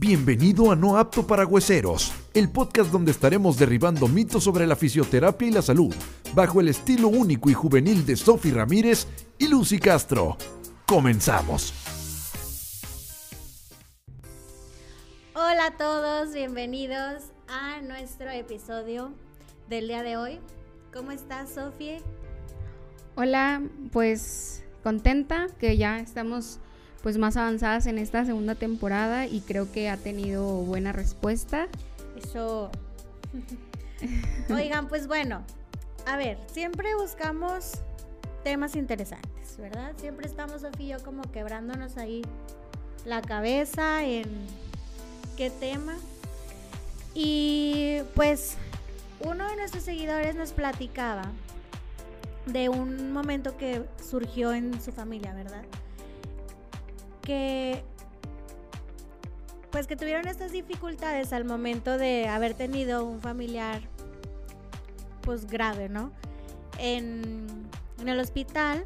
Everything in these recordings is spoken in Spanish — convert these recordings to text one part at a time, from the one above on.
Bienvenido a No Apto para Hueseros, el podcast donde estaremos derribando mitos sobre la fisioterapia y la salud, bajo el estilo único y juvenil de Sofi Ramírez y Lucy Castro. Comenzamos. Hola a todos, bienvenidos a nuestro episodio del día de hoy. ¿Cómo estás, Sofi? Hola, pues contenta que ya estamos pues más avanzadas en esta segunda temporada y creo que ha tenido buena respuesta. Eso. Oigan, pues bueno, a ver, siempre buscamos temas interesantes, ¿verdad? Siempre estamos, Sofía y yo, como quebrándonos ahí la cabeza en qué tema. Y pues uno de nuestros seguidores nos platicaba de un momento que surgió en su familia, ¿verdad? Que pues que tuvieron estas dificultades al momento de haber tenido un familiar pues grave, ¿no? En, en el hospital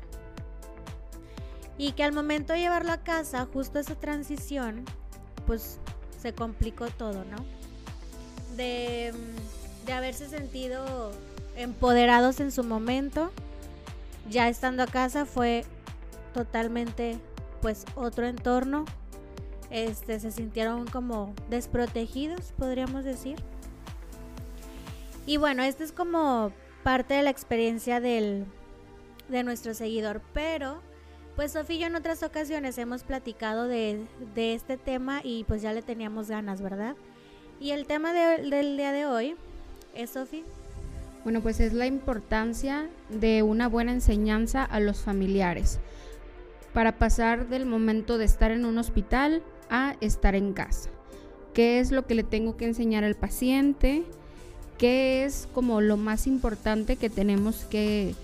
y que al momento de llevarlo a casa, justo esa transición, pues se complicó todo, ¿no? De, de haberse sentido empoderados en su momento, ya estando a casa fue totalmente pues otro entorno. Este, se sintieron como desprotegidos, podríamos decir. Y bueno, esta es como parte de la experiencia del, de nuestro seguidor, pero pues Sofía y yo en otras ocasiones hemos platicado de, de, este tema y pues ya le teníamos ganas, ¿verdad? Y el tema del día de hoy es, Sofía. Bueno, pues es la importancia de una buena enseñanza a los familiares para pasar del momento de estar en un hospital a estar en casa. ¿Qué es lo que le tengo que enseñar al paciente? ¿Qué es como lo más importante que tenemos que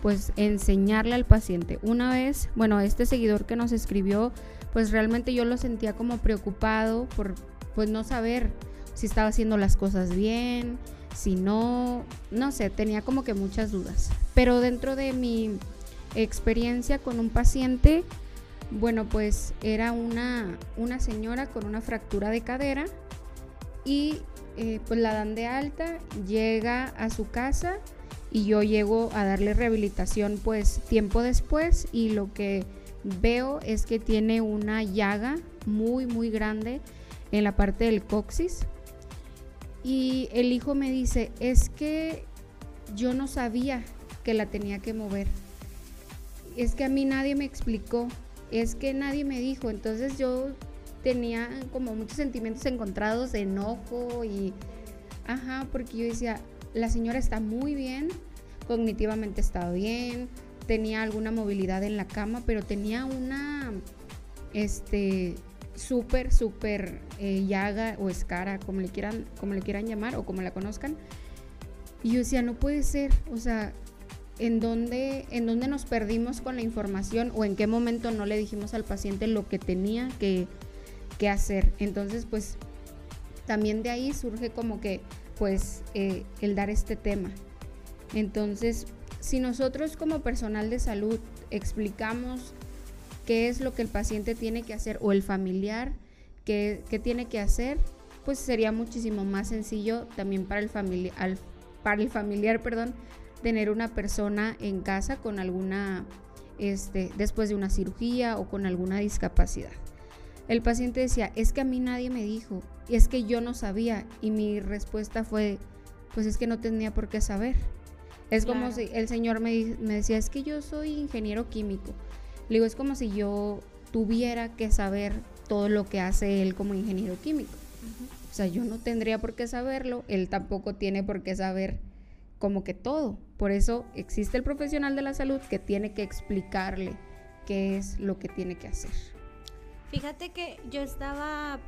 pues enseñarle al paciente? Una vez, bueno, este seguidor que nos escribió, pues realmente yo lo sentía como preocupado por pues no saber si estaba haciendo las cosas bien, si no, no sé, tenía como que muchas dudas. Pero dentro de mi experiencia con un paciente, bueno, pues era una, una señora con una fractura de cadera y eh, pues la dan de alta, llega a su casa y yo llego a darle rehabilitación pues tiempo después y lo que veo es que tiene una llaga muy muy grande en la parte del coxis y el hijo me dice es que yo no sabía que la tenía que mover es que a mí nadie me explicó, es que nadie me dijo, entonces yo tenía como muchos sentimientos encontrados enojo y, ajá, porque yo decía, la señora está muy bien, cognitivamente estaba bien, tenía alguna movilidad en la cama, pero tenía una, este, súper, súper eh, llaga o escara, como le, quieran, como le quieran llamar o como la conozcan. Y yo decía, no puede ser, o sea, en dónde, en dónde nos perdimos con la información o en qué momento no le dijimos al paciente lo que tenía que, hacer. Entonces, pues también de ahí surge como que, pues, eh, el dar este tema. Entonces, si nosotros como personal de salud explicamos qué es lo que el paciente tiene que hacer o el familiar qué, tiene que hacer, pues sería muchísimo más sencillo también para el, familiar para el familiar, perdón, tener una persona en casa con alguna, este, después de una cirugía o con alguna discapacidad. El paciente decía, es que a mí nadie me dijo, y es que yo no sabía, y mi respuesta fue, pues es que no tenía por qué saber. Es como si el señor me, me, decía, es que yo soy ingeniero químico. Le digo, es como si yo tuviera que saber todo lo que hace él como ingeniero químico. O sea, yo no tendría por qué saberlo, él tampoco tiene por qué saber como que todo. Por eso existe el profesional de la salud que tiene que explicarle qué es lo que tiene que hacer. Fíjate que yo estaba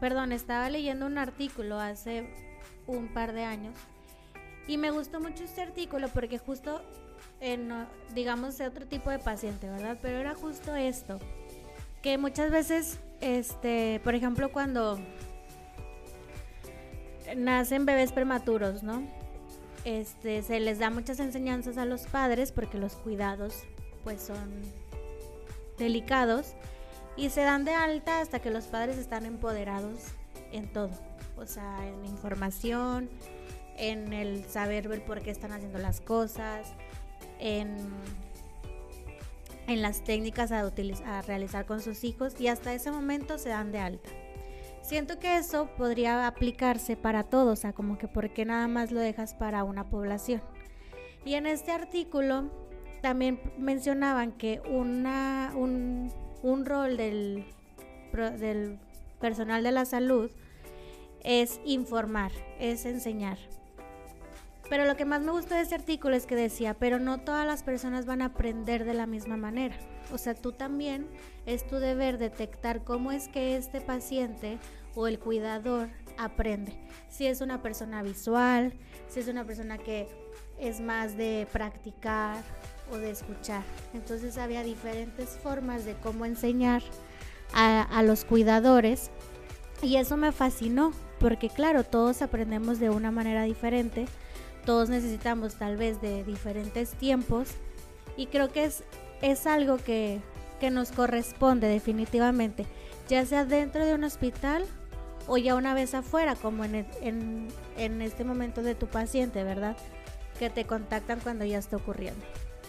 perdón, estaba leyendo un artículo hace un par de años y me gustó mucho este artículo porque justo en digamos otro tipo de paciente, ¿verdad? Pero era justo esto, que muchas veces este, por ejemplo, cuando nacen bebés prematuros, ¿no? Este, se les da muchas enseñanzas a los padres porque los cuidados pues son delicados Y se dan de alta hasta que los padres están empoderados en todo. O sea, en información, en el saber ver por qué están haciendo las cosas, en, en las técnicas a, a realizar con sus hijos y hasta ese momento se dan de alta. Siento que eso podría aplicarse para todos, o sea, como que por qué nada más lo dejas para una población. Y en este artículo también mencionaban que una, un, un rol del, del personal de la salud es informar, es enseñar. Pero lo que más me gustó de este artículo es que decía, pero no todas las personas van a aprender de la misma manera. O sea, tú también es tu deber detectar cómo es que este paciente o el cuidador aprende. Si es una persona visual, si es una persona que es más de practicar o de escuchar. Entonces había diferentes formas de cómo enseñar a, a los cuidadores y eso me fascinó porque claro, todos aprendemos de una manera diferente todos necesitamos tal vez de diferentes tiempos y creo que es, es algo que, que nos corresponde definitivamente, ya sea dentro de un hospital o ya una vez afuera, como en, en, en este momento de tu paciente, ¿verdad? Que te contactan cuando ya está ocurriendo.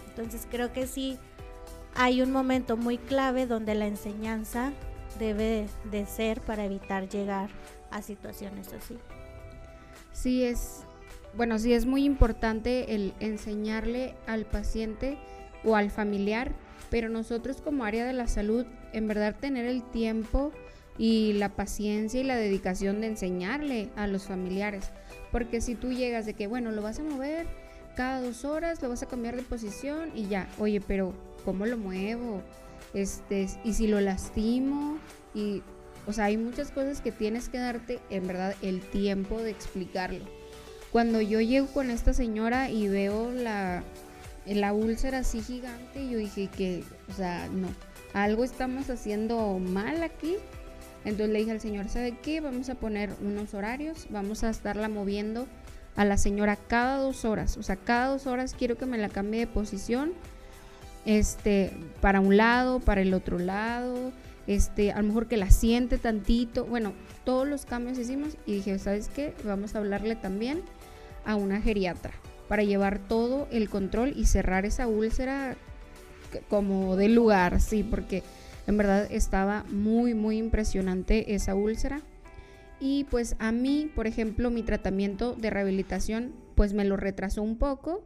Entonces creo que sí hay un momento muy clave donde la enseñanza debe de ser para evitar llegar a situaciones así. Sí, es, bueno, sí es muy importante el enseñarle al paciente o al familiar, pero nosotros como área de la salud, en verdad tener el tiempo y la paciencia y la dedicación de enseñarle a los familiares. Porque si tú llegas de que, bueno, lo vas a mover cada dos horas, lo vas a cambiar de posición y ya, oye, pero ¿cómo lo muevo? Este, y si lo lastimo, y, o sea, hay muchas cosas que tienes que darte, en verdad, el tiempo de explicarlo. Cuando yo llego con esta señora y veo la, la úlcera así gigante, yo dije que, o sea, no, algo estamos haciendo mal aquí. Entonces le dije al señor, ¿sabe qué? Vamos a poner unos horarios, vamos a estarla moviendo a la señora cada dos horas. O sea, cada dos horas quiero que me la cambie de posición. Este, para un lado, para el otro lado. Este, a lo mejor que la siente tantito. Bueno, todos los cambios hicimos y dije, ¿sabes qué? Vamos a hablarle también a una geriatra para llevar todo el control y cerrar esa úlcera como de lugar, sí, porque en verdad estaba muy, muy impresionante esa úlcera. Y pues a mí, por ejemplo, mi tratamiento de rehabilitación, pues me lo retrasó un poco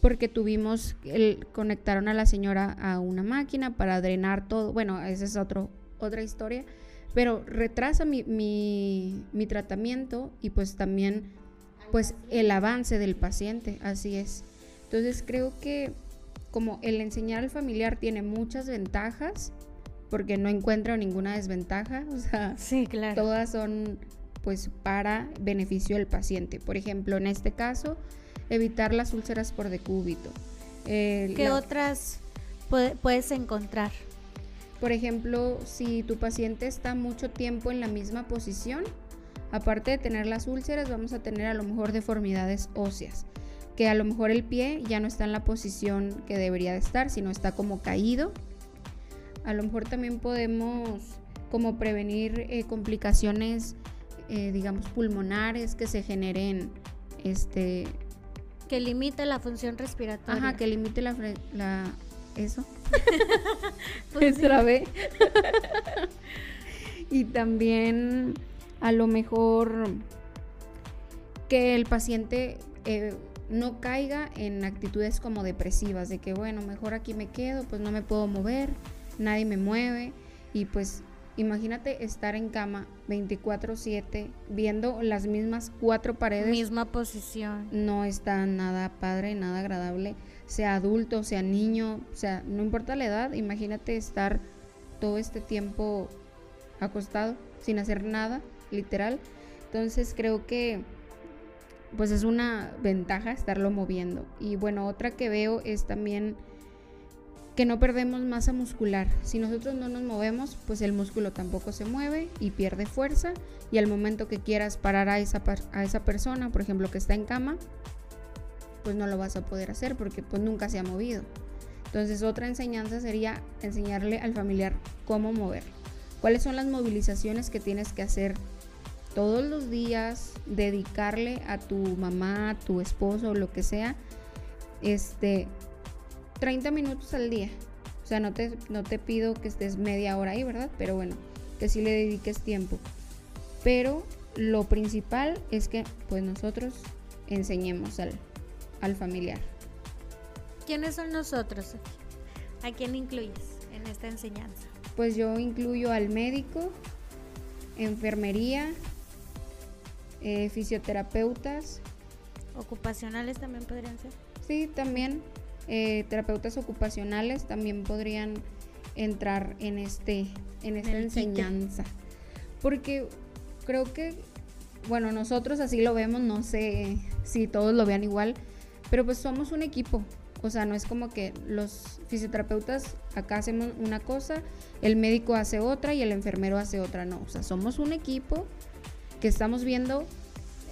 porque tuvimos, el, conectaron a la señora a una máquina para drenar todo. Bueno, esa es otro, otra historia, pero retrasa mi, mi, mi tratamiento y pues también pues el avance del paciente, así es. Entonces creo que como el enseñar al familiar tiene muchas ventajas, porque no encuentro ninguna desventaja, o sea, sí, claro. todas son pues para beneficio del paciente. Por ejemplo, en este caso, evitar las úlceras por decúbito. Eh, ¿Qué otras puedes encontrar? Por ejemplo, si tu paciente está mucho tiempo en la misma posición, Aparte de tener las úlceras, vamos a tener a lo mejor deformidades óseas, que a lo mejor el pie ya no está en la posición que debería de estar, sino está como caído. A lo mejor también podemos como prevenir eh, complicaciones, eh, digamos, pulmonares que se generen, este... Que limite la función respiratoria. Ajá, que limite la... la eso. pues y también a lo mejor que el paciente eh, no caiga en actitudes como depresivas, de que bueno, mejor aquí me quedo, pues no me puedo mover, nadie me mueve y pues imagínate estar en cama 24/7 viendo las mismas cuatro paredes. Misma posición. No está nada padre, nada agradable, sea adulto, sea niño, o sea, no importa la edad, imagínate estar todo este tiempo acostado sin hacer nada literal. Entonces creo que pues es una ventaja estarlo moviendo. Y bueno, otra que veo es también que no perdemos masa muscular. Si nosotros no nos movemos, pues el músculo tampoco se mueve y pierde fuerza. Y al momento que quieras parar a esa, a esa persona, por ejemplo, que está en cama, pues no lo vas a poder hacer porque pues nunca se ha movido. Entonces otra enseñanza sería enseñarle al familiar cómo mover. ¿Cuáles son las movilizaciones que tienes que hacer todos los días? Dedicarle a tu mamá, a tu esposo lo que sea, este, 30 minutos al día. O sea, no te, no te pido que estés media hora ahí, ¿verdad? Pero bueno, que sí le dediques tiempo. Pero lo principal es que pues nosotros enseñemos al, al familiar. ¿Quiénes son nosotros? ¿A quién incluyes en esta enseñanza? Pues yo incluyo al médico, enfermería, eh, fisioterapeutas. ¿Ocupacionales también podrían ser? Sí, también. Eh, terapeutas ocupacionales también podrían entrar en este en esta enseñanza. Porque creo que, bueno, nosotros así lo vemos, no sé si todos lo vean igual, pero pues somos un equipo. O sea, no es como que los fisioterapeutas acá hacemos una cosa, el médico hace otra y el enfermero hace otra. No, o sea, somos un equipo que estamos viendo,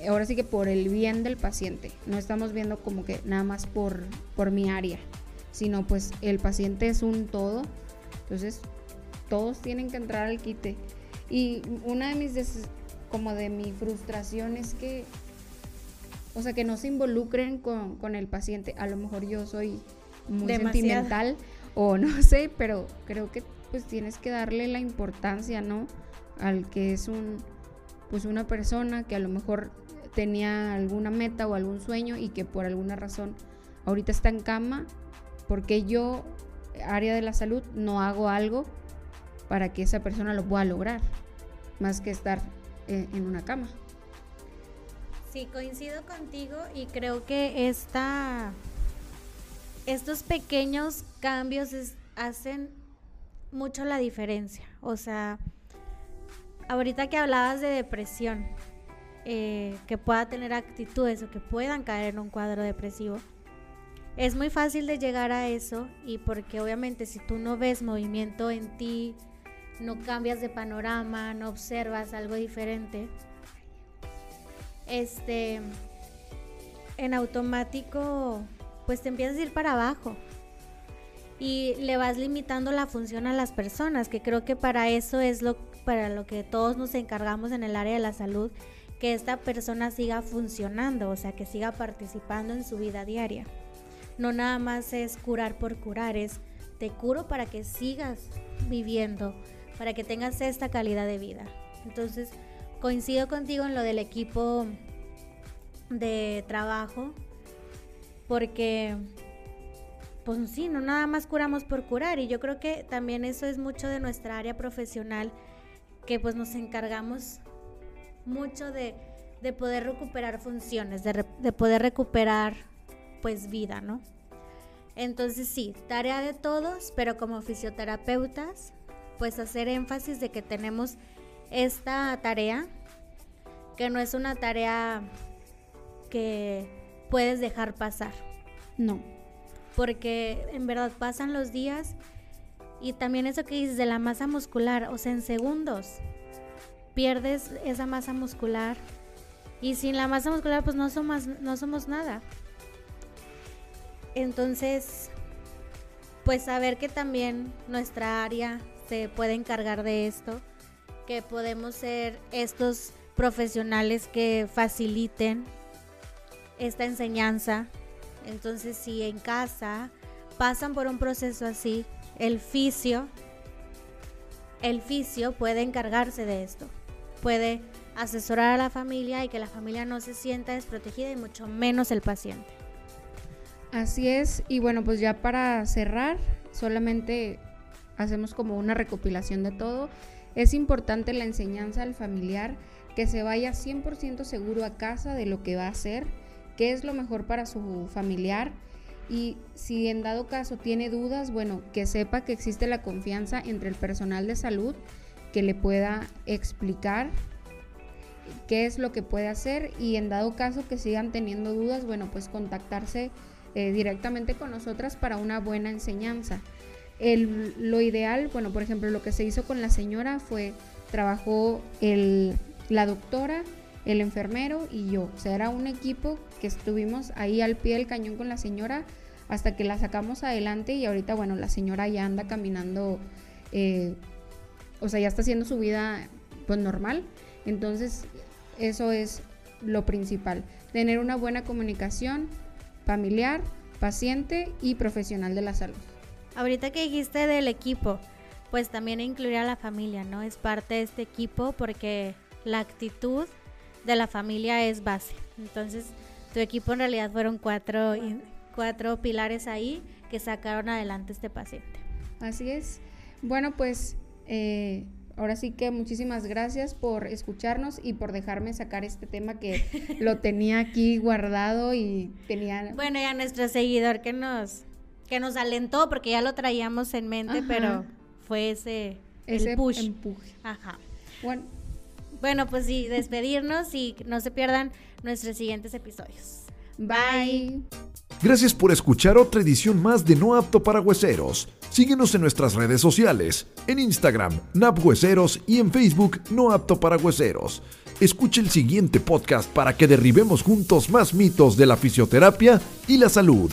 ahora sí que por el bien del paciente. No estamos viendo como que nada más por, por mi área, sino pues el paciente es un todo. Entonces, todos tienen que entrar al quite. Y una de mis como de mi frustración es que, o sea, que no se involucren con, el paciente. A lo mejor yo soy muy sentimental o no sé, pero creo que pues tienes que darle la importancia, ¿no? Al que es un, pues una persona que a lo mejor tenía alguna meta o algún sueño y que por alguna razón ahorita está en cama, porque yo, área de la salud, no hago algo para que esa persona lo pueda lograr, más que estar en, una cama. Sí, coincido contigo y creo que esta, estos pequeños cambios hacen mucho la diferencia. O sea, ahorita que hablabas de depresión, eh, que pueda tener actitudes o que puedan caer en un cuadro depresivo, es muy fácil de llegar a eso y porque obviamente si tú no ves movimiento en ti, no cambias de panorama, no observas algo diferente, este, en automático, pues te empiezas a ir para abajo y le vas limitando la función a las personas, que creo que para eso es lo para lo que todos nos encargamos en el área de la salud, que esta persona siga funcionando, o sea, que siga participando en su vida diaria. No nada más es curar por curar, es te curo para que sigas viviendo, para que tengas esta calidad de vida. Entonces, coincido contigo en lo del equipo de trabajo, porque, pues sí, no nada más curamos por curar, y yo creo que también eso es mucho de nuestra área profesional, que pues nos encargamos mucho de, poder recuperar funciones, de, de poder recuperar pues vida, ¿no? Entonces sí, tarea de todos, pero como fisioterapeutas pues hacer énfasis de que tenemos esta tarea, que no es una tarea que puedes dejar pasar. No. Porque en verdad pasan los días y también eso que dices de la masa muscular, o sea, en segundos pierdes esa masa muscular y sin la masa muscular pues no somos, no somos nada. Entonces, pues saber que también nuestra área se puede encargar de esto, que podemos ser estos profesionales que faciliten esta enseñanza. Entonces, si en casa pasan por un proceso así, el fisio, el fisio puede encargarse de esto. Puede asesorar a la familia y que la familia no se sienta desprotegida y mucho menos el paciente. Así es, y bueno, pues ya para cerrar, solamente hacemos como una recopilación de todo. Es importante la enseñanza al familiar que se vaya 100% seguro a casa de lo que va a hacer, qué es lo mejor para su familiar y si en dado caso tiene dudas, bueno, que sepa que existe la confianza entre el personal de salud que le pueda explicar qué es lo que puede hacer y en dado caso que sigan teniendo dudas, bueno, pues contactarse eh, directamente con nosotras para una buena enseñanza lo ideal, bueno, por ejemplo, lo que se hizo con la señora fue, trabajó el, la doctora, el enfermero y yo. O sea, era un equipo que estuvimos ahí al pie del cañón con la señora hasta que la sacamos adelante y ahorita, bueno, la señora ya anda caminando, eh, o sea, ya está haciendo su vida pues normal. Entonces, eso es lo principal, tener una buena comunicación familiar, paciente y profesional de la salud. Ahorita que dijiste del equipo, pues también incluir a la familia, ¿no? Es parte de este equipo porque la actitud de la familia es base. Entonces, tu equipo en realidad fueron cuatro, cuatro pilares ahí que sacaron adelante este paciente. Así es. Bueno, pues eh, ahora sí que muchísimas gracias por escucharnos y por dejarme sacar este tema que lo tenía aquí guardado y tenía... Bueno, y a nuestro seguidor que nos, que nos alentó porque ya lo traíamos en mente, pero fue ese, ese push. empuje. Ajá. Bueno, bueno, pues sí, despedirnos y no se pierdan nuestros siguientes episodios. Bye. Gracias por escuchar otra edición más de No Apto para Hueseros. Síguenos en nuestras redes sociales, en Instagram, NapHueseros y en Facebook, No Apto para Hueseros. Escuche el siguiente podcast para que derribemos juntos más mitos de la fisioterapia y la salud.